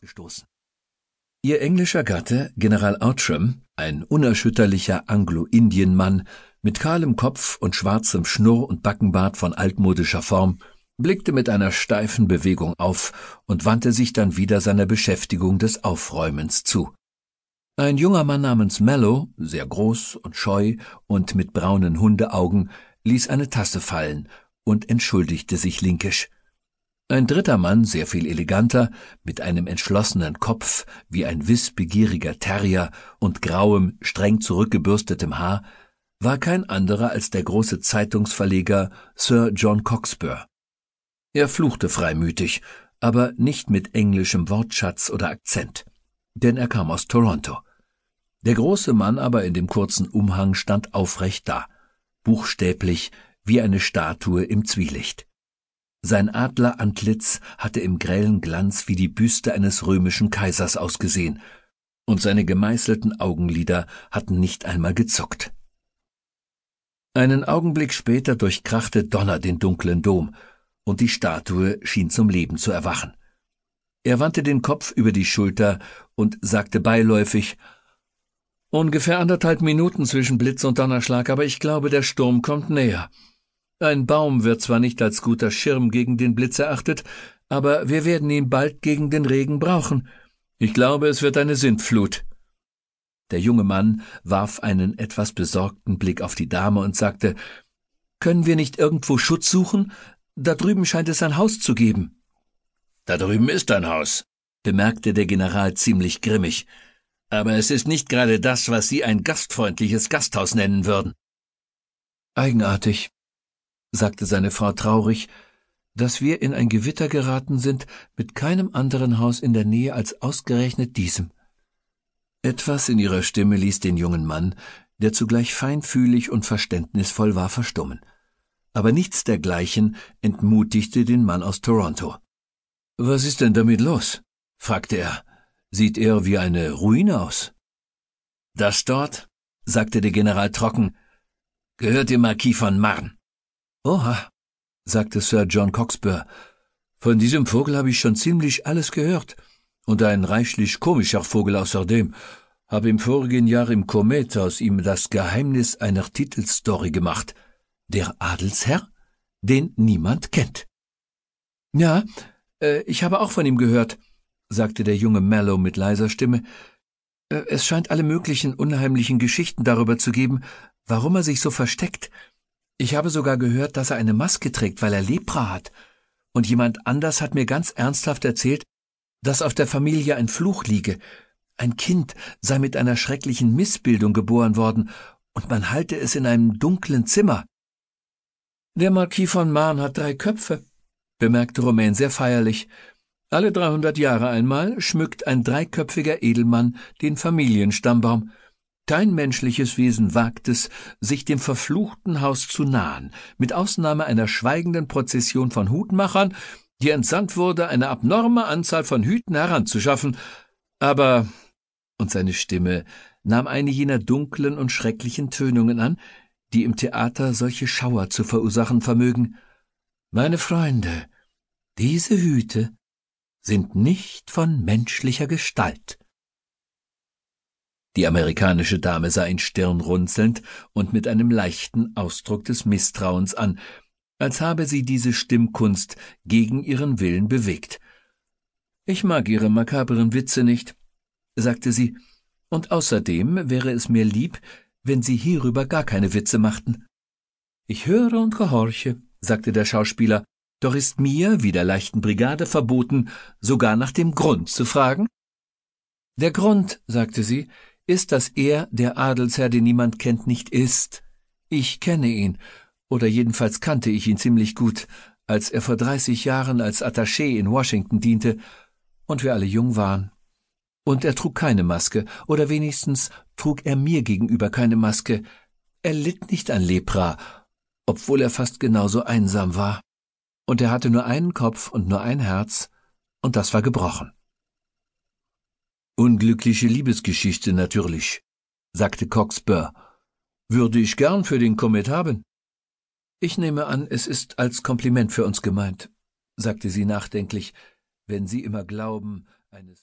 Gestoßen. Ihr englischer Gatte, General Outram, ein unerschütterlicher Anglo-Indien-Mann mit kahlem Kopf und schwarzem Schnurr- und Backenbart von altmodischer Form, blickte mit einer steifen Bewegung auf und wandte sich dann wieder seiner Beschäftigung des Aufräumens zu. Ein junger Mann namens Mellow, sehr groß und scheu und mit braunen Hundeaugen, ließ eine Tasse fallen und entschuldigte sich linkisch. Ein dritter Mann, sehr viel eleganter, mit einem entschlossenen Kopf wie ein wissbegieriger Terrier und grauem, streng zurückgebürstetem Haar, war kein anderer als der große Zeitungsverleger Sir John Cockspur. Er fluchte freimütig, aber nicht mit englischem Wortschatz oder Akzent, denn er kam aus Toronto. Der große Mann aber in dem kurzen Umhang stand aufrecht da, buchstäblich wie eine Statue im Zwielicht. Sein Adlerantlitz hatte im grellen Glanz wie die Büste eines römischen Kaisers ausgesehen, und seine gemeißelten Augenlider hatten nicht einmal gezuckt. Einen Augenblick später durchkrachte Donner den dunklen Dom, und die Statue schien zum Leben zu erwachen. Er wandte den Kopf über die Schulter und sagte beiläufig Ungefähr anderthalb Minuten zwischen Blitz und Donnerschlag, aber ich glaube, der Sturm kommt näher. Ein Baum wird zwar nicht als guter Schirm gegen den Blitz erachtet, aber wir werden ihn bald gegen den Regen brauchen. Ich glaube, es wird eine Sintflut. Der junge Mann warf einen etwas besorgten Blick auf die Dame und sagte Können wir nicht irgendwo Schutz suchen? Da drüben scheint es ein Haus zu geben. Da drüben ist ein Haus, bemerkte der General ziemlich grimmig. Aber es ist nicht gerade das, was Sie ein gastfreundliches Gasthaus nennen würden. Eigenartig, sagte seine Frau traurig, dass wir in ein Gewitter geraten sind mit keinem anderen Haus in der Nähe als ausgerechnet diesem. Etwas in ihrer Stimme ließ den jungen Mann, der zugleich feinfühlig und verständnisvoll war, verstummen. Aber nichts dergleichen entmutigte den Mann aus Toronto. Was ist denn damit los? fragte er. Sieht er wie eine Ruine aus? Das dort, sagte der General trocken, gehört dem Marquis von Marne. Oha, sagte Sir John Coxburgh, von diesem Vogel habe ich schon ziemlich alles gehört, und ein reichlich komischer Vogel außerdem. Habe im vorigen Jahr im Komet aus ihm das Geheimnis einer Titelstory gemacht. Der Adelsherr, den niemand kennt. Ja, äh, ich habe auch von ihm gehört, sagte der junge Mallow mit leiser Stimme. Äh, es scheint alle möglichen unheimlichen Geschichten darüber zu geben, warum er sich so versteckt. Ich habe sogar gehört, dass er eine Maske trägt, weil er Lepra hat. Und jemand anders hat mir ganz ernsthaft erzählt, dass auf der Familie ein Fluch liege. Ein Kind sei mit einer schrecklichen Missbildung geboren worden, und man halte es in einem dunklen Zimmer. Der Marquis von Marne hat drei Köpfe, bemerkte Romain sehr feierlich. Alle dreihundert Jahre einmal schmückt ein dreiköpfiger Edelmann den Familienstammbaum. Kein menschliches Wesen wagt es, sich dem verfluchten Haus zu nahen, mit Ausnahme einer schweigenden Prozession von Hutmachern, die entsandt wurde, eine abnorme Anzahl von Hüten heranzuschaffen, aber und seine Stimme nahm eine jener dunklen und schrecklichen Tönungen an, die im Theater solche Schauer zu verursachen vermögen. Meine Freunde, diese Hüte sind nicht von menschlicher Gestalt. Die amerikanische Dame sah ihn stirnrunzelnd und mit einem leichten Ausdruck des Misstrauens an, als habe sie diese Stimmkunst gegen ihren Willen bewegt. Ich mag Ihre makaberen Witze nicht, sagte sie, und außerdem wäre es mir lieb, wenn Sie hierüber gar keine Witze machten. Ich höre und gehorche, sagte der Schauspieler, doch ist mir, wie der leichten Brigade, verboten, sogar nach dem Grund zu fragen? Der Grund, sagte sie, ist, dass er, der Adelsherr, den niemand kennt, nicht ist. Ich kenne ihn, oder jedenfalls kannte ich ihn ziemlich gut, als er vor dreißig Jahren als Attaché in Washington diente und wir alle jung waren. Und er trug keine Maske, oder wenigstens trug er mir gegenüber keine Maske. Er litt nicht an Lepra, obwohl er fast genauso einsam war. Und er hatte nur einen Kopf und nur ein Herz, und das war gebrochen. Unglückliche Liebesgeschichte natürlich, sagte Cox Burr. Würde ich gern für den Komet haben. Ich nehme an, es ist als Kompliment für uns gemeint, sagte sie nachdenklich, wenn Sie immer glauben, eines